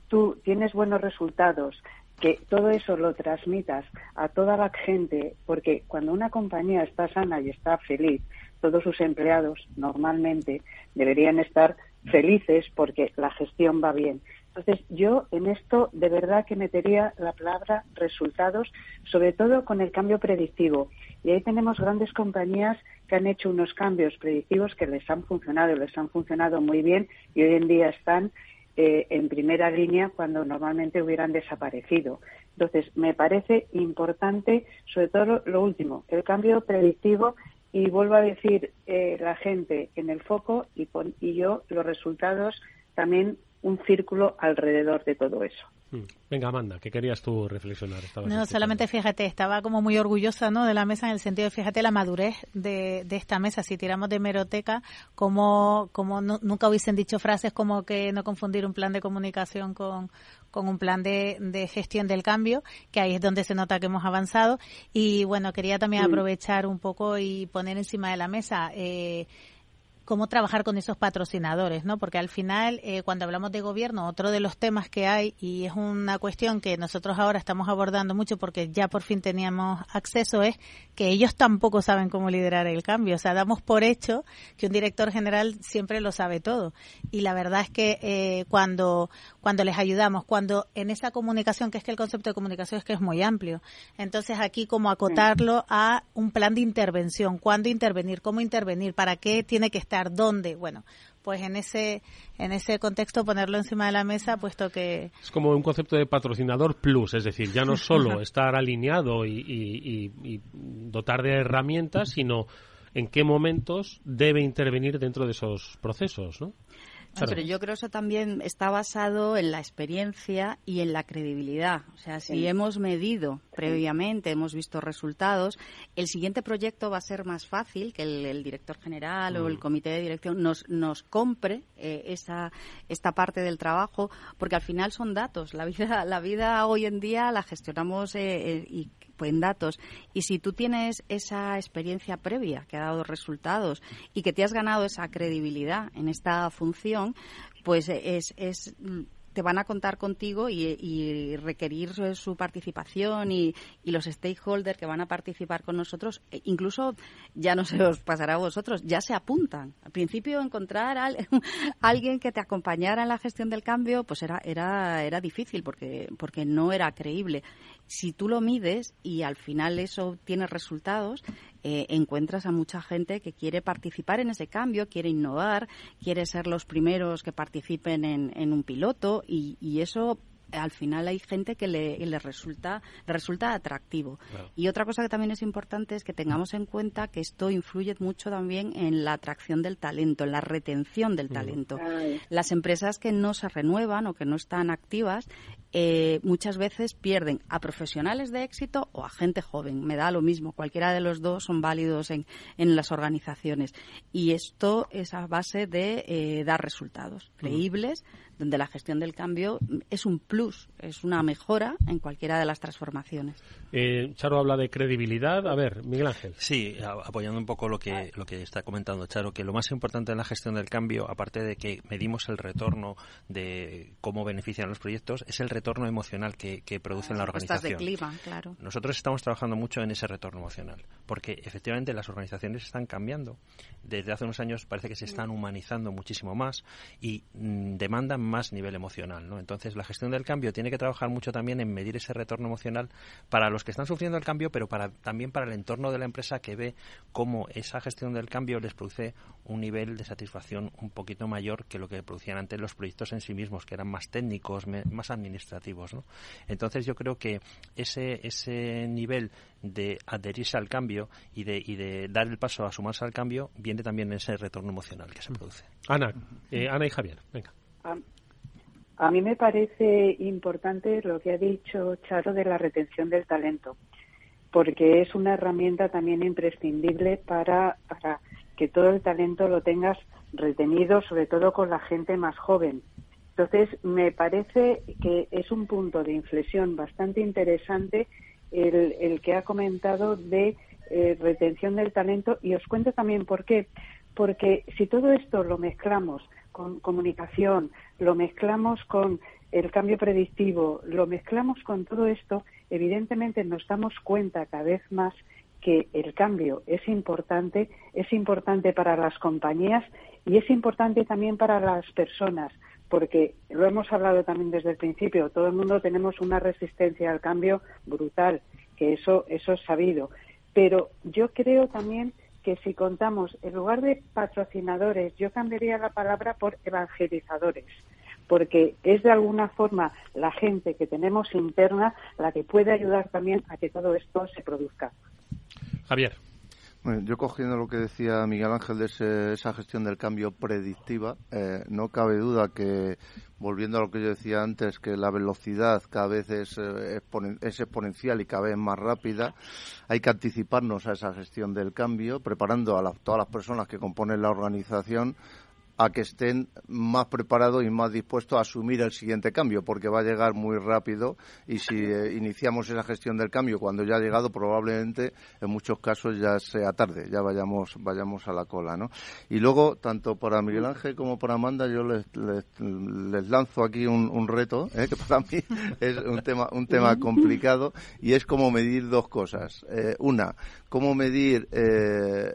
tú tienes buenos resultados, que todo eso lo transmitas a toda la gente, porque cuando una compañía está sana y está feliz, todos sus empleados normalmente deberían estar felices porque la gestión va bien. Entonces, yo en esto de verdad que metería la palabra resultados, sobre todo con el cambio predictivo. Y ahí tenemos grandes compañías que han hecho unos cambios predictivos que les han funcionado, les han funcionado muy bien y hoy en día están eh, en primera línea cuando normalmente hubieran desaparecido. Entonces, me parece importante, sobre todo lo, último, el cambio predictivo y vuelvo a decir eh, la gente en el foco y, y yo los resultados también un círculo alrededor de todo eso. Mm. Venga, Amanda, ¿qué querías tú reflexionar? no, solamente fíjate, estaba como muy orgullosa ¿no? de la mesa en el sentido de, fíjate, la madurez de, esta mesa. Si tiramos de meroteca, como, como nunca hubiesen dicho frases como que no confundir un plan de comunicación con, con un plan de, de, gestión del cambio, que ahí es donde se nota que hemos avanzado. Y bueno, quería también mm. aprovechar un poco y poner encima de la mesa. Eh, cómo trabajar con esos patrocinadores, ¿no? Porque al final, eh, cuando hablamos de gobierno, otro de los temas que hay, y es una cuestión que nosotros ahora estamos abordando mucho porque ya por fin teníamos acceso, es que ellos tampoco saben cómo liderar el cambio. O sea, damos por hecho que un director general siempre lo sabe todo. Y la verdad es que eh, cuando, cuando les ayudamos, cuando en esa comunicación, que es que el concepto de comunicación es que es muy amplio, entonces aquí como acotarlo a un plan de intervención, cuándo intervenir, cómo intervenir, para qué tiene que estar dónde, bueno, pues en ese en ese contexto ponerlo encima de la mesa, puesto que es como un concepto de patrocinador plus, es decir, ya no [laughs] solo estar alineado y, dotar de herramientas, sino en qué momentos debe intervenir dentro de esos procesos, ¿no? Pero yo creo que eso también está basado en la experiencia y en la credibilidad. O sea, si hemos medido previamente, hemos visto resultados, el siguiente proyecto va a ser más fácil que el, director general o el mm. comité de dirección nos, nos compre eh, esa, esta parte del trabajo, porque al final son datos. La vida, la vida hoy en día la gestionamos eh, eh, y en datos. Y si tú tienes esa experiencia previa que ha dado resultados y que te has ganado esa credibilidad en esta función, pues es, es te van a contar contigo y, requerir su participación y, los stakeholders que van a participar con nosotros, e incluso ya no se os pasará a vosotros, ya se apuntan. Al principio encontrar a [laughs] alguien que te acompañara en la gestión del cambio, pues era, era, era difícil porque, porque no era creíble si tú lo mides y al final eso tiene resultados, eh, encuentras a mucha gente que quiere participar en ese cambio, quiere innovar, quiere ser los primeros que participen en, un piloto y, y eso al final hay gente que le, resulta, resulta atractivo. Y otra cosa que también es importante es que tengamos en cuenta que esto influye mucho también en la atracción del talento, en la retención del talento. Las empresas que no se renuevan o que no están activas eh, muchas veces pierden a profesionales de éxito o a gente joven. Me da lo mismo, cualquiera de los dos son válidos en, en las organizaciones. Y esto es a base de eh, dar resultados creíbles donde la gestión del cambio es un plus, es una mejora en cualquiera de las transformaciones. Eh, Charo habla de credibilidad. A ver, Miguel Ángel. Sí, apoyando un poco lo que, lo que está comentando Charo, que lo más importante en la gestión del cambio, aparte de que medimos el retorno de cómo benefician los proyectos, es el retorno emocional que, que produce en la organización. de clima, claro. Nosotros estamos trabajando mucho en ese retorno emocional, porque efectivamente las organizaciones están cambiando. Desde hace unos años parece que se están humanizando muchísimo más y mm, demandan más nivel emocional. ¿no? Entonces, la gestión del cambio tiene que trabajar mucho también en medir ese retorno emocional para los que están sufriendo el cambio, pero para, también para el entorno de la empresa que ve cómo esa gestión del cambio les produce un nivel de satisfacción un poquito mayor que lo que producían antes los proyectos en sí mismos, que eran más técnicos, más administrativos. ¿no? Entonces, yo creo que ese, ese nivel de adherirse al cambio y de, y de dar el paso a sumarse al cambio viene también en ese retorno emocional que se produce. Ana, eh, Ana y Javier, venga. A mí me parece importante lo que ha dicho Charo de la retención del talento, porque es una herramienta también imprescindible para, que todo el talento lo tengas retenido, sobre todo con la gente más joven. Entonces, me parece que es un punto de inflexión bastante interesante el, que ha comentado de eh, retención del talento y os cuento también por qué. Porque si todo esto lo mezclamos con comunicación, lo mezclamos con el cambio predictivo, lo mezclamos con todo esto, evidentemente nos damos cuenta cada vez más que el cambio es importante, es importante para las compañías y es importante también para las personas, porque lo hemos hablado también desde el principio, todo el mundo tenemos una resistencia al cambio brutal, que eso, eso es sabido. Pero yo creo también que si contamos, en lugar de patrocinadores, yo cambiaría la palabra por evangelizadores, porque es de alguna forma la gente que tenemos interna la que puede ayudar también a que todo esto se produzca. Javier yo cogiendo lo que decía Miguel Ángel de esa gestión del cambio predictiva, eh, no cabe duda que, volviendo a lo que yo decía antes, que la velocidad cada vez es, eh, es exponencial y cada vez más rápida, hay que anticiparnos a esa gestión del cambio, preparando a todas las personas que componen la organización a que estén más preparados y más dispuestos a asumir el siguiente cambio, porque va a llegar muy rápido y si eh, iniciamos esa gestión del cambio cuando ya ha llegado, probablemente en muchos casos ya sea tarde, ya vayamos, vayamos a la cola, ¿no? Y luego, tanto para Miguel Ángel como para Amanda, yo les, les, lanzo aquí un, reto, ¿eh? que para mí es un tema, un tema complicado, y es cómo medir dos cosas. Eh, una, cómo medir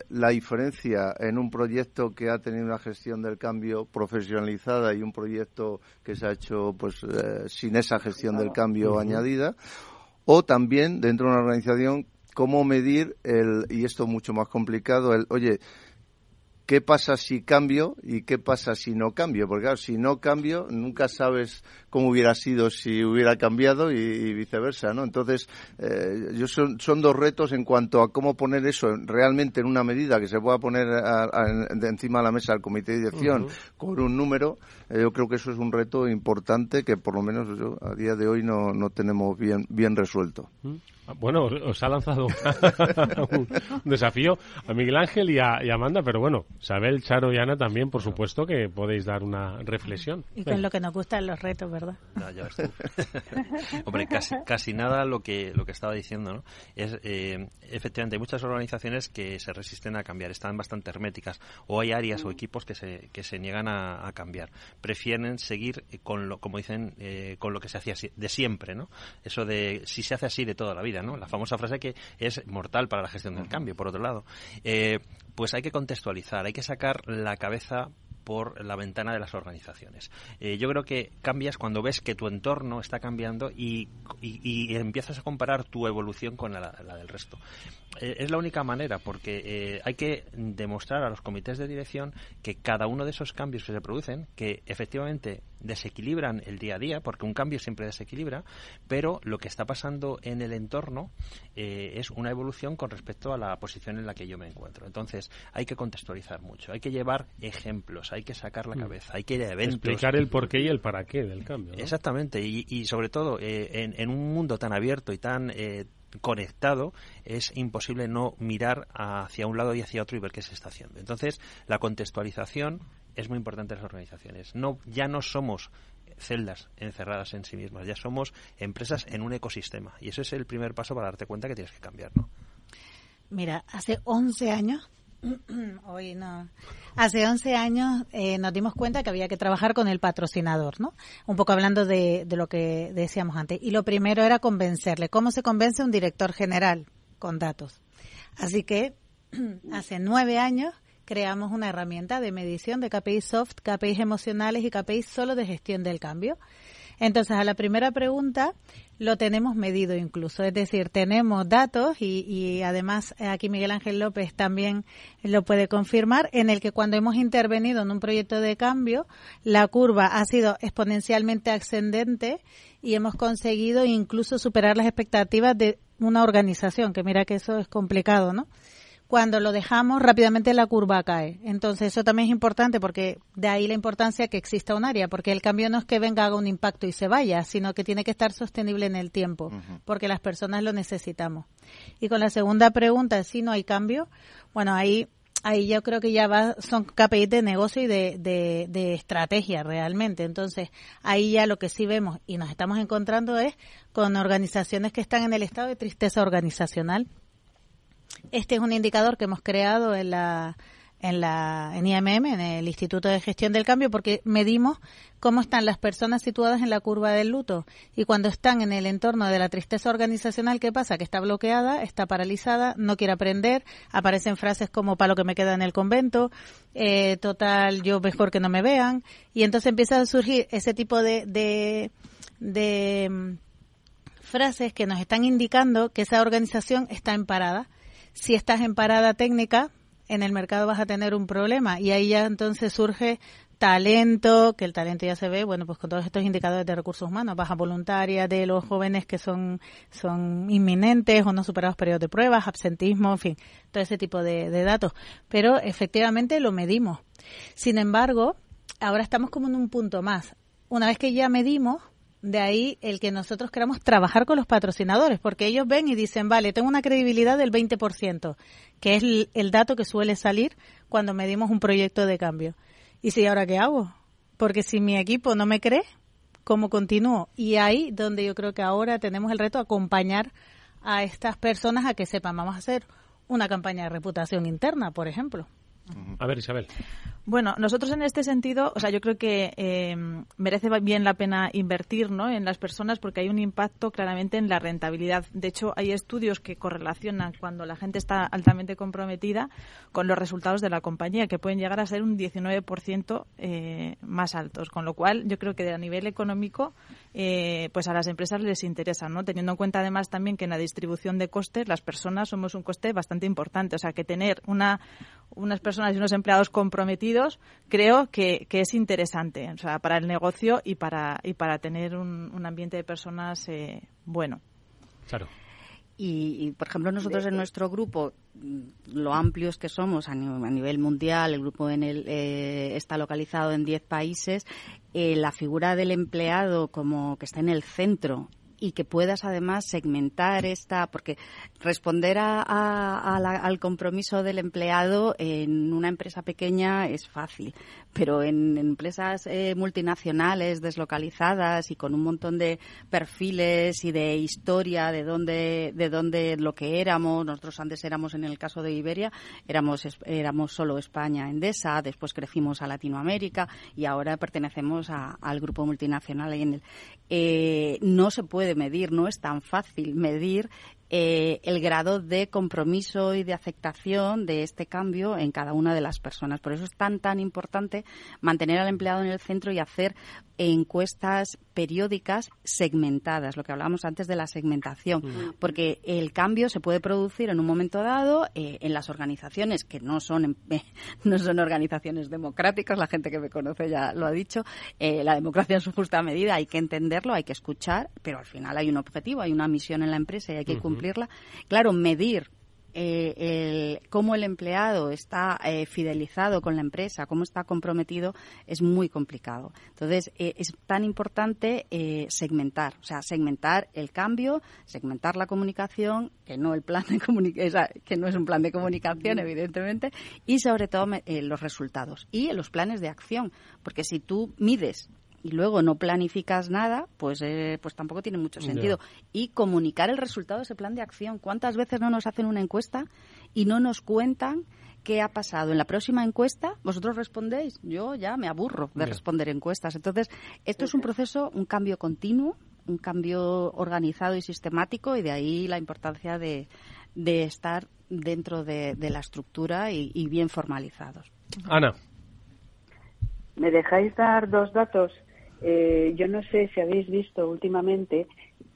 la diferencia en un proyecto que ha tenido una gestión del cambio profesionalizada y un proyecto que se ha hecho pues eh, sin esa gestión del cambio añadida o también dentro de una organización cómo medir el y esto mucho más complicado el oye ¿qué pasa si cambio y qué pasa si no cambio? Porque claro, si no cambio, nunca sabes cómo hubiera sido si hubiera cambiado y, viceversa, ¿no? Entonces, eh, yo son, son dos retos en cuanto a cómo poner eso realmente en una medida que se pueda poner de encima de la mesa del comité de dirección con un número. Eh, yo creo que eso es un reto importante que por lo menos yo, a día de hoy no, no tenemos bien, bien resuelto. Bueno, os ha lanzado un desafío a Miguel Ángel y a, Amanda, pero bueno, Isabel, Charo y Ana también, por supuesto, que podéis dar una reflexión. Y con lo que nos gustan los retos, ¿verdad? [laughs] Hombre, casi, casi nada lo que, lo que estaba diciendo, ¿no? Es, eh, efectivamente, hay muchas organizaciones que se resisten a cambiar, están bastante herméticas, o hay áreas o equipos que se, que se niegan a, cambiar. Prefieren seguir con lo, como dicen, eh, con lo que se hacía de siempre, ¿no? Eso de si se hace así de toda la vida, la famosa frase que es mortal para la gestión del cambio, por otro lado. Eh, pues hay que contextualizar, hay que sacar la cabeza por la ventana de las organizaciones. Eh, yo creo que cambias cuando ves que tu entorno está cambiando y, empiezas a comparar tu evolución con la, del resto. Eh, es la única manera porque eh, hay que demostrar a los comités de dirección que cada uno de esos cambios que se producen, que efectivamente desequilibran el día a día, porque un cambio siempre desequilibra, pero lo que está pasando en el entorno es una evolución con respecto a la posición en la que yo me encuentro. Entonces, hay que contextualizar mucho, hay que llevar ejemplos, hay que sacar la mm. cabeza, hay que ir a eventos. Explicar el porqué y el para qué del cambio. Exactamente, y, sobre todo eh, en, un mundo tan abierto y tan eh, conectado, es imposible no mirar hacia un lado y hacia otro y ver qué se está haciendo. Entonces, la contextualización es muy importante en las organizaciones. No, ya no somos celdas encerradas en sí mismas, ya somos empresas en un ecosistema. Y eso es el primer paso para darte cuenta que tienes que cambiar, ¿no? Mira, hace 11 años [clears throat] Hoy no. Hace 11 años eh, nos dimos cuenta que había que trabajar con el patrocinador, ¿no? Un poco hablando de, lo que decíamos antes. Y lo primero era convencerle. ¿Cómo se convence un director general? Con datos. Así que [clears throat] hace nueve años creamos una herramienta de medición de KPIs soft, KPIs emocionales y KPIs solo de gestión del cambio. Entonces, a la primera pregunta, lo tenemos medido incluso. Es decir, tenemos datos y, además aquí Miguel Ángel López también lo puede confirmar, en el que cuando hemos intervenido en un proyecto de cambio, la curva ha sido exponencialmente ascendente y hemos conseguido incluso superar las expectativas de una organización, que mira que eso es complicado, ¿no? Cuando lo dejamos rápidamente la curva cae. Entonces eso también es importante porque de ahí la importancia que exista un área, porque el cambio no es que venga, haga un impacto y se vaya, sino que tiene que estar sostenible en el tiempo, porque las personas lo necesitamos. Y con la segunda pregunta, si no hay cambio, bueno, ahí ahí yo creo que ya va, son KPIs de negocio y de, de, de, estrategia realmente. Entonces, ahí ya lo que sí vemos y nos estamos encontrando es con organizaciones que están en el estado de tristeza organizacional, este es un indicador que hemos creado en la en la en IMM, en el Instituto de Gestión del Cambio, porque medimos cómo están las personas situadas en la curva del luto. Y cuando están en el entorno de la tristeza organizacional, ¿qué pasa? Que está bloqueada, está paralizada, no quiere aprender, aparecen frases como para lo que me queda en el convento, eh, total, yo mejor que no me vean y entonces empieza a surgir ese tipo de, de, de mm, frases que nos están indicando que esa organización está en parada si estás en parada técnica, en el mercado vas a tener un problema y ahí ya entonces surge talento, que el talento ya se ve, bueno, pues con todos estos indicadores de recursos humanos, baja voluntaria de los jóvenes que son, son inminentes o no superados periodos de pruebas, absentismo, en fin, todo ese tipo de, de datos. Pero efectivamente lo medimos. Sin embargo, ahora estamos como en un punto más. Una vez que ya medimos, de ahí el que nosotros queramos trabajar con los patrocinadores, porque ellos ven y dicen, vale, tengo una credibilidad del 20%, que es el, dato que suele salir cuando medimos un proyecto de cambio. ¿Y si ahora qué hago? Porque si mi equipo no me cree, ¿cómo continúo? Y ahí donde yo creo que ahora tenemos el reto de acompañar a estas personas a que sepan, vamos a hacer una campaña de reputación interna, por ejemplo. A ver, Isabel. Bueno, nosotros en este sentido, o sea, yo creo que eh, merece bien la pena invertir ¿no? en las personas porque hay un impacto claramente en la rentabilidad. De hecho, hay estudios que correlacionan cuando la gente está altamente comprometida con los resultados de la compañía, que pueden llegar a ser un 19% eh, más altos. Con lo cual, yo creo que a nivel económico, eh, pues a las empresas les interesa, ¿no? Teniendo en cuenta además también que en la distribución de costes las personas somos un coste bastante importante. O sea, que tener una, unas personas personas y unos empleados comprometidos, creo que, es interesante, o sea, para el negocio y para, y para tener un, ambiente de personas eh, bueno. Claro. Y, por ejemplo, nosotros en nuestro grupo, mm, lo amplios que somos a nivel, mundial, el grupo en el, eh, está localizado en 10 países, eh, la figura del empleado como que está en el centro y que puedas además segmentar esta, porque responder a, al compromiso del empleado en una empresa pequeña es fácil, pero en, empresas eh, multinacionales deslocalizadas y con un montón de perfiles y de historia de dónde, de dónde lo que éramos, nosotros antes éramos en el caso de Iberia, éramos, éramos solo España, Endesa, después crecimos a Latinoamérica y ahora pertenecemos al grupo multinacional. En el, eh, no se puede medir, no es tan fácil medir eh, el grado de compromiso y de aceptación de este cambio en cada una de las personas. Por eso es tan, tan importante mantener al empleado en el centro y hacer encuestas periódicas segmentadas, lo que hablábamos antes de la segmentación, porque el cambio se puede producir en un momento dado eh, en las organizaciones que no son [laughs] no son organizaciones democráticas, la gente que me conoce ya lo ha dicho, eh, la democracia en su justa medida hay que entenderlo, hay que escuchar, pero al final hay un objetivo, hay una misión en la empresa y hay que cumplirla. Claro, medir eh, el, cómo el empleado está eh, fidelizado con la empresa, cómo está comprometido, es muy complicado. Entonces, eh, es tan importante segmentar, o sea, segmentar el cambio, segmentar la comunicación, que no el plan de que no es un plan de comunicación, evidentemente, y sobre todo los resultados y los planes de acción, porque si tú mides y luego no planificas nada, pues, eh, pues tampoco tiene mucho sentido. Y comunicar el resultado de ese plan de acción. ¿Cuántas veces no nos hacen una encuesta y no nos cuentan qué ha pasado? En la próxima encuesta, vosotros respondéis. Yo ya me aburro de responder encuestas. Entonces, esto es un proceso, un cambio continuo, un cambio organizado y sistemático, y de ahí la importancia de, de estar dentro de, la estructura y, y bien formalizados. Ana. ¿Me dejáis dar dos datos? Eh, yo no sé si habéis visto últimamente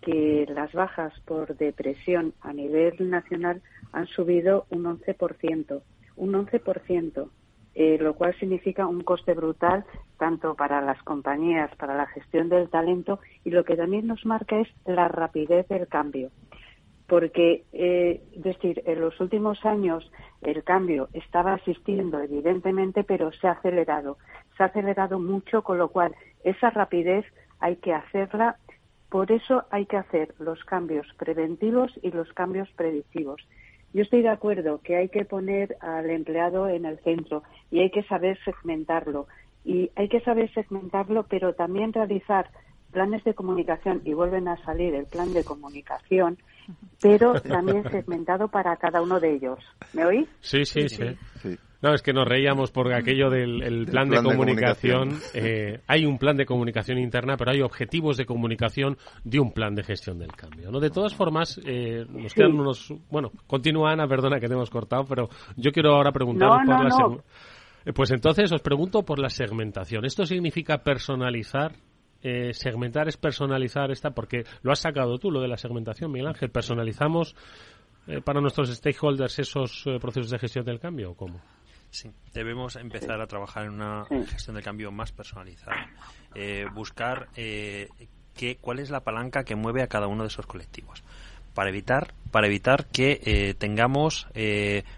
que las bajas por depresión a nivel nacional han subido un 11%, un 11%, eh, lo cual significa un coste brutal tanto para las compañías, para la gestión del talento y lo que también nos marca es la rapidez del cambio. Porque, eh, es decir, en los últimos años el cambio estaba asistiendo evidentemente, pero se ha acelerado. Se ha acelerado mucho, con lo cual esa rapidez hay que hacerla, por eso hay que hacer los cambios preventivos y los cambios predictivos. Yo estoy de acuerdo que hay que poner al empleado en el centro y hay que saber segmentarlo. Y hay que saber segmentarlo, pero también realizar planes de comunicación y vuelven a salir el plan de comunicación, pero también [laughs] segmentado para cada uno de ellos. ¿Me oís? sí, sí. sí. No, es que nos reíamos por aquello del plan, de comunicación. Eh, hay un plan de comunicación interna, pero hay objetivos de comunicación de un plan de gestión del cambio. ¿no? De todas formas, eh, nos quedan unos... Bueno, continúa Ana, perdona que te hemos cortado, pero yo quiero ahora preguntaros por la... Eh, pues entonces os pregunto por la segmentación. ¿Esto significa personalizar segmentar es personalizar esta, porque lo has sacado tú, lo de la segmentación, Miguel Ángel. ¿Personalizamos para nuestros stakeholders esos procesos de gestión del cambio o cómo? Sí, debemos empezar a trabajar en una gestión de cambio más personalizada. Eh, buscar eh, qué, cuál es la palanca que mueve a cada uno de esos colectivos para evitar para evitar que eh, tengamos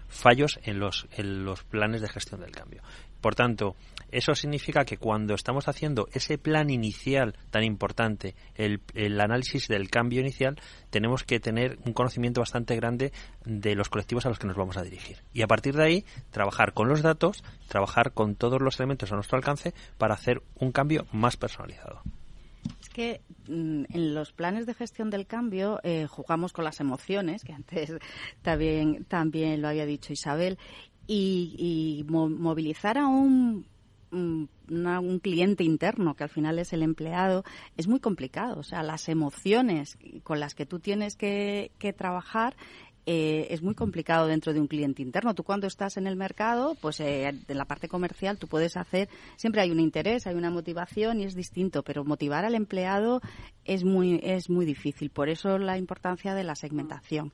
fallos en los en los planes de gestión del cambio. Por tanto, eso significa que cuando estamos haciendo ese plan inicial tan importante, el, análisis del cambio inicial, tenemos que tener un conocimiento bastante grande de los colectivos a los que nos vamos a dirigir. Y a partir de ahí, trabajar con los datos, trabajar con todos los elementos a nuestro alcance para hacer un cambio más personalizado. Es que mm, en los planes de gestión del cambio eh, jugamos con las emociones, que antes [laughs] también, también lo había dicho Isabel, y, movilizar a un un cliente interno, que al final es el empleado, es muy complicado. O sea, las emociones con las que tú tienes que, trabajar eh, es muy complicado dentro de un cliente interno. Tú cuando estás en el mercado, pues eh, en la parte comercial tú puedes hacer, siempre hay un interés, hay una motivación y es distinto, pero motivar al empleado es muy, es muy difícil. Por eso la importancia de la segmentación.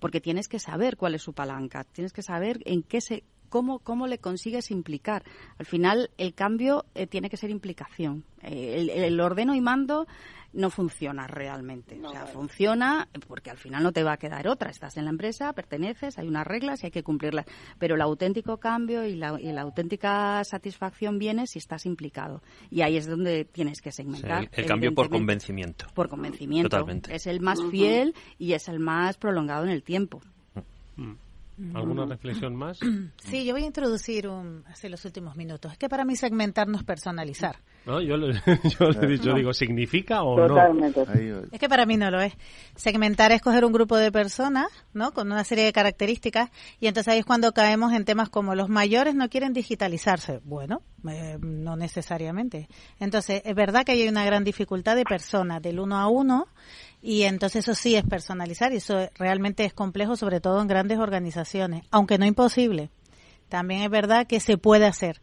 Porque tienes que saber cuál es su palanca, tienes que saber en qué se ¿cómo, cómo le consigues implicar? Al final, el cambio eh, tiene que ser implicación. Eh, el, el ordeno y mando no funciona realmente. o sea, funciona porque al final no te va a quedar otra. Estás en la empresa, perteneces, hay unas reglas y hay que cumplirlas. Pero el auténtico cambio y la, y la auténtica satisfacción viene si estás implicado. Y ahí es donde tienes que segmentar. Sí, el, el cambio por convencimiento. Por convencimiento. Totalmente. Es el más fiel y es el más prolongado en el tiempo. Mm. ¿Alguna reflexión más? [clears throat] Sí, yo voy a introducir un, hace los últimos minutos. Es que para mí segmentar no es personalizar. No, yo, le, [laughs] yo, le he dicho, No. digo, ¿significa o Totalmente. no? Es que para mí no lo es. Segmentar es coger un grupo de personas, ¿no? Con una serie de características y entonces ahí es cuando caemos en temas como los mayores no quieren digitalizarse. Bueno, eh, no necesariamente. Entonces, es verdad que hay una gran dificultad de personas del uno a uno y entonces eso sí es personalizar y eso realmente es complejo, sobre todo en grandes organizaciones, aunque no imposible. También es verdad que se puede hacer.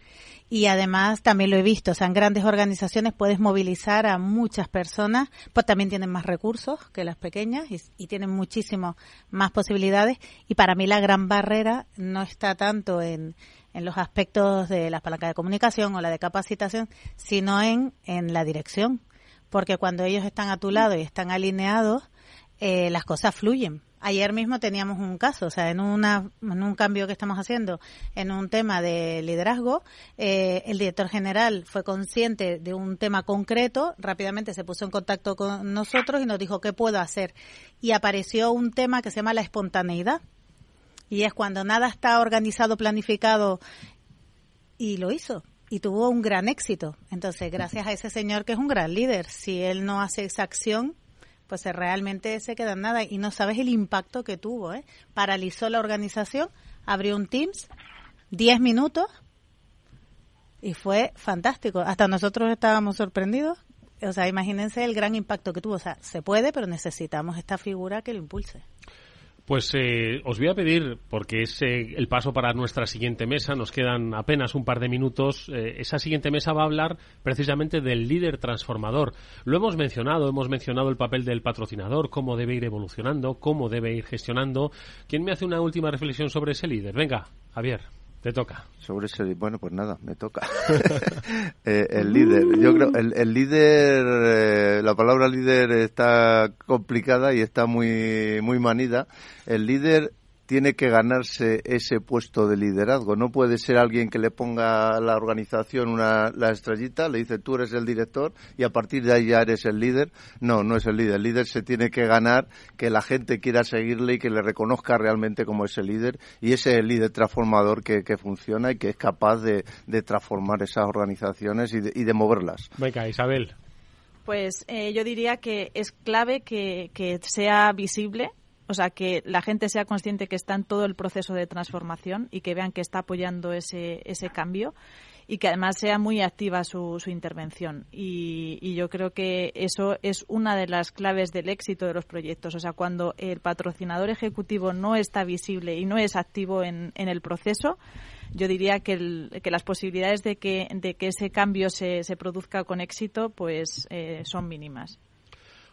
Y además también lo he visto, o sea, en grandes organizaciones puedes movilizar a muchas personas, pues también tienen más recursos que las pequeñas y, tienen muchísimo más posibilidades. Y para mí la gran barrera no está tanto en, en los aspectos de las palancas de comunicación o la de capacitación, sino en, en la dirección. Porque cuando ellos están a tu lado y están alineados, eh, las cosas fluyen. Ayer mismo teníamos un caso, o sea, en, una, en un cambio que estamos haciendo en un tema de liderazgo, eh, el director general fue consciente de un tema concreto, rápidamente se puso en contacto con nosotros y nos dijo qué puedo hacer. Y apareció un tema que se llama la espontaneidad. Y es cuando nada está organizado, planificado, y lo hizo. Y tuvo un gran éxito. Entonces, gracias a ese señor que es un gran líder, si él no hace esa acción, pues realmente se queda en nada y no sabes el impacto que tuvo. ¿eh? Paralizó la organización, abrió un Teams, 10 minutos y fue fantástico. Hasta nosotros estábamos sorprendidos. O sea, imagínense el gran impacto que tuvo. O sea, se puede, pero necesitamos esta figura que lo impulse. Pues eh, os voy a pedir, porque es eh, el paso para nuestra siguiente mesa, nos quedan apenas un par de minutos, eh, esa siguiente mesa va a hablar precisamente del líder transformador. Lo hemos mencionado, hemos mencionado el papel del patrocinador, cómo debe ir evolucionando, cómo debe ir gestionando. ¿Quién me hace una última reflexión sobre ese líder? Venga, Javier. Te toca. Sobre ese, bueno, pues nada, me toca. [laughs] eh, el líder, yo creo, el, el líder, eh, la palabra líder está complicada y está muy, muy manida. El líder tiene que ganarse ese puesto de liderazgo. No puede ser alguien que le ponga a la organización una, la estrellita, le dice tú eres el director y a partir de ahí ya eres el líder. No, no es el líder. El líder se tiene que ganar que la gente quiera seguirle y que le reconozca realmente como ese líder. Y ese es el líder transformador que, que funciona y que es capaz de, de transformar esas organizaciones y de, y de moverlas. Venga, Isabel. Pues eh, yo diría que es clave que, que sea visible o sea, que la gente sea consciente que está en todo el proceso de transformación y que vean que está apoyando ese, ese cambio y que además sea muy activa su, su intervención. Y, y, yo creo que eso es una de las claves del éxito de los proyectos. O sea, cuando el patrocinador ejecutivo no está visible y no es activo en, en el proceso, yo diría que, que las posibilidades de que, de que ese cambio se, se produzca con éxito pues eh, son mínimas.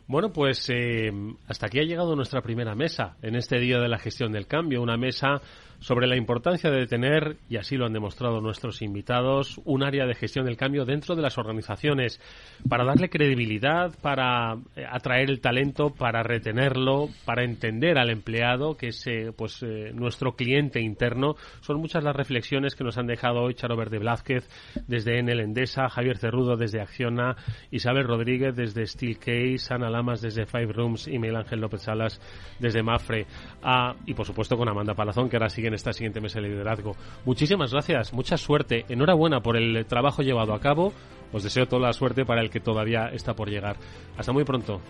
Bueno, pues eh, hasta aquí ha llegado nuestra primera mesa en este día de la gestión del cambio, una mesa sobre la importancia de tener, y así lo han demostrado nuestros invitados, un área de gestión del cambio dentro de las organizaciones para darle credibilidad, para eh, atraer el talento, para retenerlo, para entender al empleado, que es eh, pues eh, nuestro cliente interno. Son muchas las reflexiones que nos han dejado hoy Charo Verde Blázquez desde Enel Endesa, Javier Cerrudo desde Acciona, Isabel Rodríguez desde Steelcase, Ana Lamas desde Five Rooms y Miguel Ángel López Salas desde Mafre. Ah, y por supuesto con Amanda Palazón, que ahora sigue en esta siguiente mesa de liderazgo. Muchísimas gracias, mucha suerte, enhorabuena por el trabajo llevado a cabo. Os deseo toda la suerte para el que todavía está por llegar. Hasta muy pronto.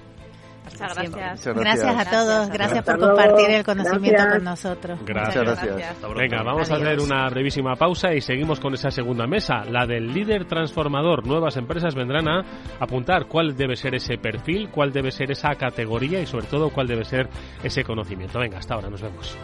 Muchas gracias. Muchas gracias. a todos. Gracias, por compartir el conocimiento gracias. con nosotros. Gracias. gracias. Venga, vamos a hacer una brevísima pausa y seguimos con esa segunda mesa, la del líder transformador. Nuevas empresas vendrán a apuntar cuál debe ser ese perfil, cuál debe ser esa categoría y sobre todo cuál debe ser ese conocimiento. Venga, hasta ahora, nos vemos.